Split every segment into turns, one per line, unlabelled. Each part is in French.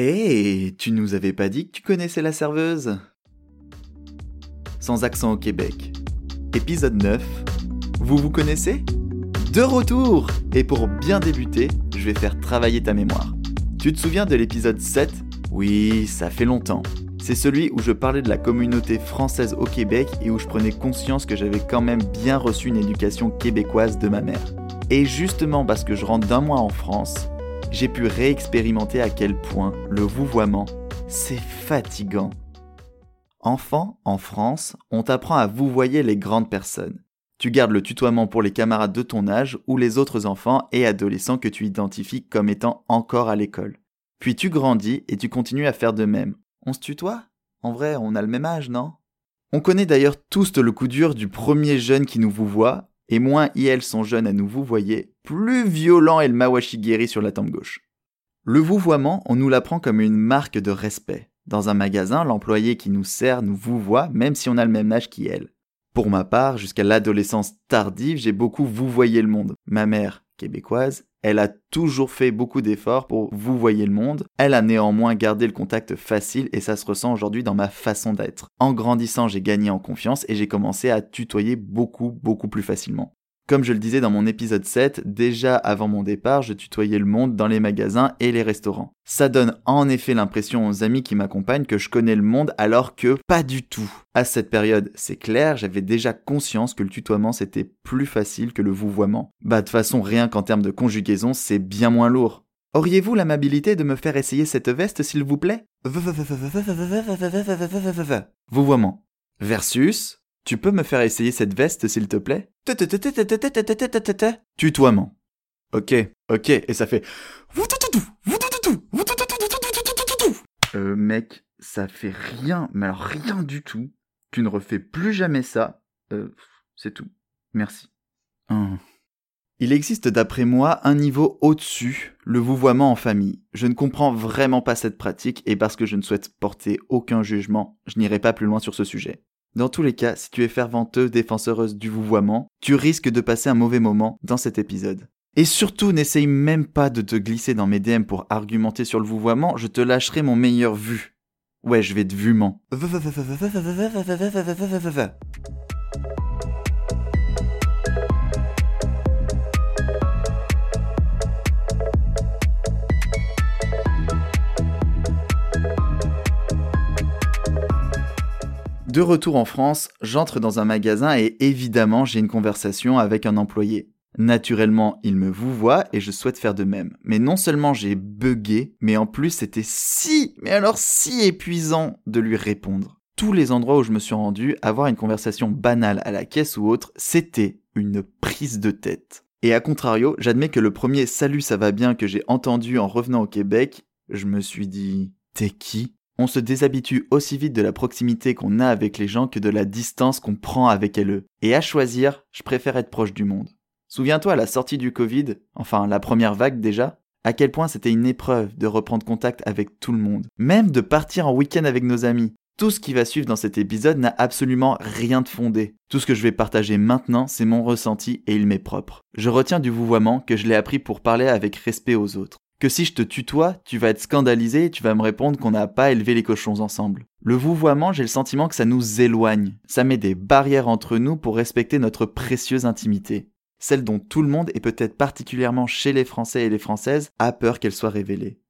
Hé, tu nous avais pas dit que tu connaissais la serveuse? Sans accent au Québec. Épisode 9. Vous vous connaissez? De retour Et pour bien débuter, je vais faire travailler ta mémoire. Tu te souviens de l'épisode 7 Oui, ça fait longtemps. C'est celui où je parlais de la communauté française au Québec et où je prenais conscience que j'avais quand même bien reçu une éducation québécoise de ma mère. Et justement parce que je rentre d'un mois en France, j'ai pu réexpérimenter à quel point le vouvoiement, c'est fatigant. Enfant, en France, on t'apprend à vouvoyer les grandes personnes. Tu gardes le tutoiement pour les camarades de ton âge ou les autres enfants et adolescents que tu identifies comme étant encore à l'école. Puis tu grandis et tu continues à faire de même. On se tutoie? En vrai, on a le même âge, non? On connaît d'ailleurs tous le coup dur du premier jeune qui nous vouvoie, et moins ils sont jeunes à nous vouvoyer, plus violent est le mawashigiri sur la tempe gauche. Le vouvoiement, on nous l'apprend comme une marque de respect. Dans un magasin, l'employé qui nous sert nous vouvoie même si on a le même âge qu'elle. Pour ma part, jusqu'à l'adolescence tardive, j'ai beaucoup vouvoyé le monde. Ma mère, québécoise, elle a toujours fait beaucoup d'efforts pour vouvoyer le monde. Elle a néanmoins gardé le contact facile et ça se ressent aujourd'hui dans ma façon d'être. En grandissant, j'ai gagné en confiance et j'ai commencé à tutoyer beaucoup, beaucoup plus facilement. Comme je le disais dans mon épisode 7, déjà avant mon départ, je tutoyais le monde dans les magasins et les restaurants. Ça donne en effet l'impression aux amis qui m'accompagnent que je connais le monde alors que pas du tout. À cette période, c'est clair, j'avais déjà conscience que le tutoiement c'était plus facile que le vouvoiement. Bah de façon rien qu'en termes de conjugaison, c'est bien moins lourd. Auriez-vous l'amabilité de me faire essayer cette veste s'il vous plaît Vouvoiement. Versus tu peux me faire essayer cette veste, s'il te plaît? Tutoiement. Ok, ok, et ça fait... Euh, mec, ça fait rien, mais alors rien du tout. Tu ne refais plus jamais ça. Euh, c'est tout. Merci. Il existe d'après moi un niveau au-dessus, le vouvoiement en famille. Je ne comprends vraiment pas cette pratique et parce que je ne souhaite porter aucun jugement, je n'irai pas plus loin sur ce sujet. Dans tous les cas, si tu es ferventeuse défenseuse du vouvoiement, tu risques de passer un mauvais moment dans cet épisode. Et surtout, n'essaye même pas de te glisser dans mes DM pour argumenter sur le vouvoiement, je te lâcherai mon meilleur vu. Ouais, je vais te vument. De retour en France, j'entre dans un magasin et évidemment j'ai une conversation avec un employé. Naturellement, il me vouvoie et je souhaite faire de même. Mais non seulement j'ai bugué, mais en plus c'était si, mais alors si épuisant de lui répondre. Tous les endroits où je me suis rendu, avoir une conversation banale à la caisse ou autre, c'était une prise de tête. Et à contrario, j'admets que le premier salut ça va bien que j'ai entendu en revenant au Québec, je me suis dit, t'es qui? On se déshabitue aussi vite de la proximité qu'on a avec les gens que de la distance qu'on prend avec eux. Et à choisir, je préfère être proche du monde. Souviens-toi à la sortie du Covid, enfin la première vague déjà, à quel point c'était une épreuve de reprendre contact avec tout le monde, même de partir en week-end avec nos amis. Tout ce qui va suivre dans cet épisode n'a absolument rien de fondé. Tout ce que je vais partager maintenant, c'est mon ressenti et il m'est propre. Je retiens du vouvoiement que je l'ai appris pour parler avec respect aux autres que si je te tutoie, tu vas être scandalisé et tu vas me répondre qu'on n'a pas élevé les cochons ensemble. Le vouvoiement, j'ai le sentiment que ça nous éloigne. Ça met des barrières entre nous pour respecter notre précieuse intimité. Celle dont tout le monde, et peut-être particulièrement chez les Français et les Françaises, a peur qu'elle soit révélée.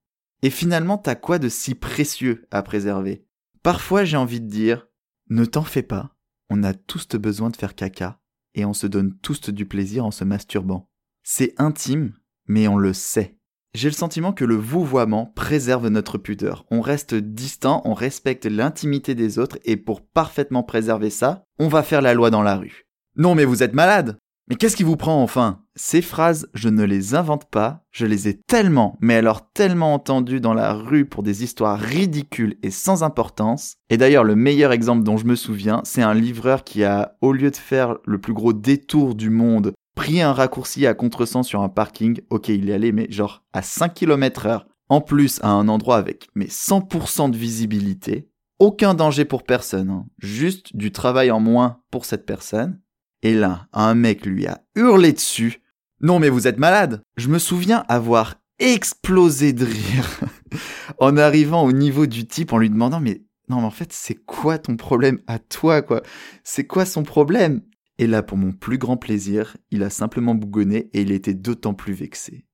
Et finalement, t'as quoi de si précieux à préserver? Parfois, j'ai envie de dire, ne t'en fais pas, on a tous besoin de faire caca, et on se donne tous du plaisir en se masturbant. C'est intime, mais on le sait. J'ai le sentiment que le vouvoiement préserve notre pudeur. On reste distant, on respecte l'intimité des autres et pour parfaitement préserver ça, on va faire la loi dans la rue. Non mais vous êtes malade Mais qu'est-ce qui vous prend enfin? Ces phrases, je ne les invente pas, je les ai tellement, mais alors tellement entendues dans la rue pour des histoires ridicules et sans importance. Et d'ailleurs, le meilleur exemple dont je me souviens, c'est un livreur qui a, au lieu de faire le plus gros détour du monde pris un raccourci à contresens sur un parking, ok il est allé mais genre à 5 km heure, en plus à un endroit avec mais 100% de visibilité, aucun danger pour personne, hein. juste du travail en moins pour cette personne. Et là, un mec lui a hurlé dessus. Non mais vous êtes malade Je me souviens avoir explosé de rire en arrivant au niveau du type en lui demandant mais non mais en fait c'est quoi ton problème à toi quoi? C'est quoi son problème? Et là pour mon plus grand plaisir, il a simplement bougonné et il était d'autant plus vexé.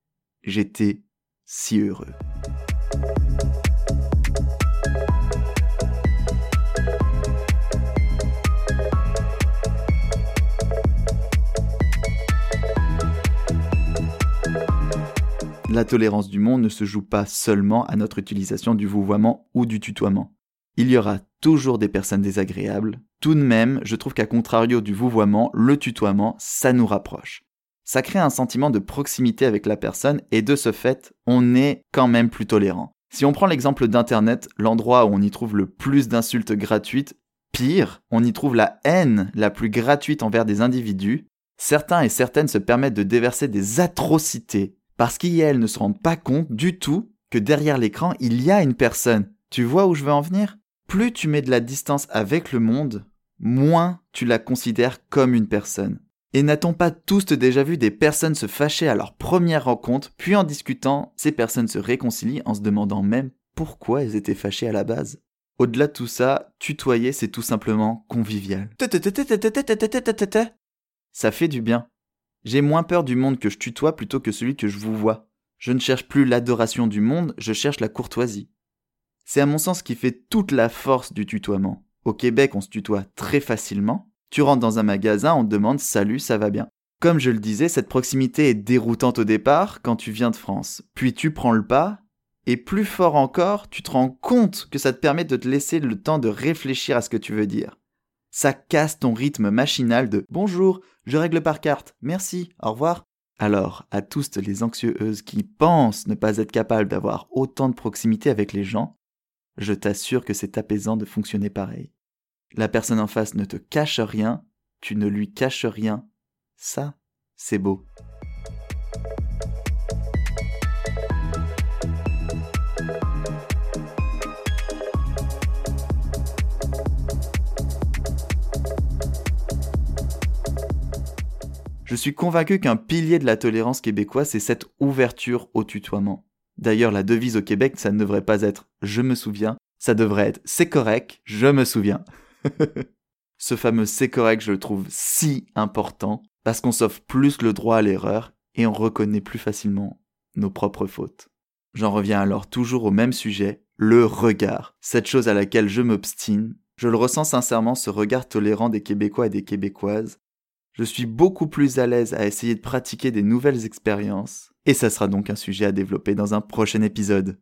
J'étais si heureux. La tolérance du monde ne se joue pas seulement à notre utilisation du vouvoiement ou du tutoiement. Il y aura toujours des personnes désagréables. Tout de même, je trouve qu'à contrario du vouvoiement, le tutoiement, ça nous rapproche. Ça crée un sentiment de proximité avec la personne et de ce fait, on est quand même plus tolérant. Si on prend l'exemple d'Internet, l'endroit où on y trouve le plus d'insultes gratuites, pire, on y trouve la haine la plus gratuite envers des individus, certains et certaines se permettent de déverser des atrocités parce qu'ils et elles ne se rendent pas compte du tout que derrière l'écran, il y a une personne. Tu vois où je veux en venir? Plus tu mets de la distance avec le monde, moins tu la considères comme une personne. Et n'a-t-on pas tous déjà vu des personnes se fâcher à leur première rencontre, puis en discutant, ces personnes se réconcilient en se demandant même pourquoi elles étaient fâchées à la base? Au-delà de tout ça, tutoyer c'est tout simplement convivial. Ça fait du bien. J'ai moins peur du monde que je tutoie plutôt que celui que je vous vois. Je ne cherche plus l'adoration du monde, je cherche la courtoisie. C'est à mon sens qui fait toute la force du tutoiement. Au Québec, on se tutoie très facilement. Tu rentres dans un magasin, on te demande salut, ça va bien. Comme je le disais, cette proximité est déroutante au départ quand tu viens de France. Puis tu prends le pas, et plus fort encore, tu te rends compte que ça te permet de te laisser le temps de réfléchir à ce que tu veux dire. Ça casse ton rythme machinal de bonjour, je règle par carte, merci, au revoir. Alors, à tous les anxieuses qui pensent ne pas être capables d'avoir autant de proximité avec les gens, je t'assure que c'est apaisant de fonctionner pareil. La personne en face ne te cache rien, tu ne lui caches rien. Ça, c'est beau. Je suis convaincu qu'un pilier de la tolérance québécoise, c'est cette ouverture au tutoiement. D'ailleurs, la devise au Québec, ça ne devrait pas être je me souviens, ça devrait être c'est correct, je me souviens. Ce fameux c'est correct, je le trouve si important parce qu'on s'offre plus le droit à l'erreur et on reconnaît plus facilement nos propres fautes. J'en reviens alors toujours au même sujet, le regard. Cette chose à laquelle je m'obstine, je le ressens sincèrement, ce regard tolérant des Québécois et des Québécoises, je suis beaucoup plus à l'aise à essayer de pratiquer des nouvelles expériences, et ça sera donc un sujet à développer dans un prochain épisode.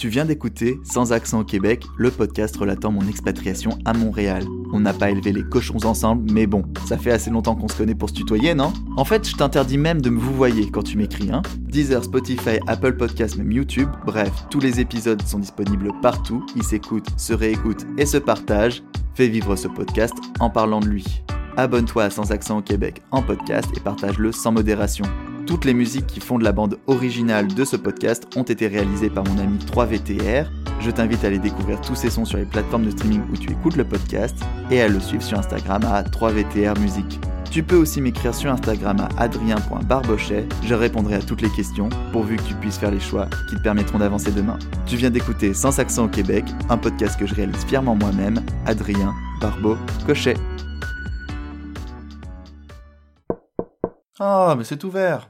Tu viens d'écouter Sans accent au Québec, le podcast relatant mon expatriation à Montréal. On n'a pas élevé les cochons ensemble, mais bon, ça fait assez longtemps qu'on se connaît pour se tutoyer, non? En fait, je t'interdis même de me vous voyer quand tu m'écris, hein Deezer, Spotify, Apple Podcasts, même YouTube, bref, tous les épisodes sont disponibles partout, ils s'écoutent, se réécoutent et se partagent. Fais vivre ce podcast en parlant de lui abonne-toi à Sans Accent au Québec en podcast et partage-le sans modération. Toutes les musiques qui font de la bande originale de ce podcast ont été réalisées par mon ami 3VTR. Je t'invite à aller découvrir tous ces sons sur les plateformes de streaming où tu écoutes le podcast et à le suivre sur Instagram à 3VTR Musique. Tu peux aussi m'écrire sur Instagram à adrien.barbochet, je répondrai à toutes les questions pourvu que tu puisses faire les choix qui te permettront d'avancer demain. Tu viens d'écouter Sans accent au Québec, un podcast que je réalise fièrement moi-même, Adrien Barbeau Cochet.
Ah, mais c'est ouvert.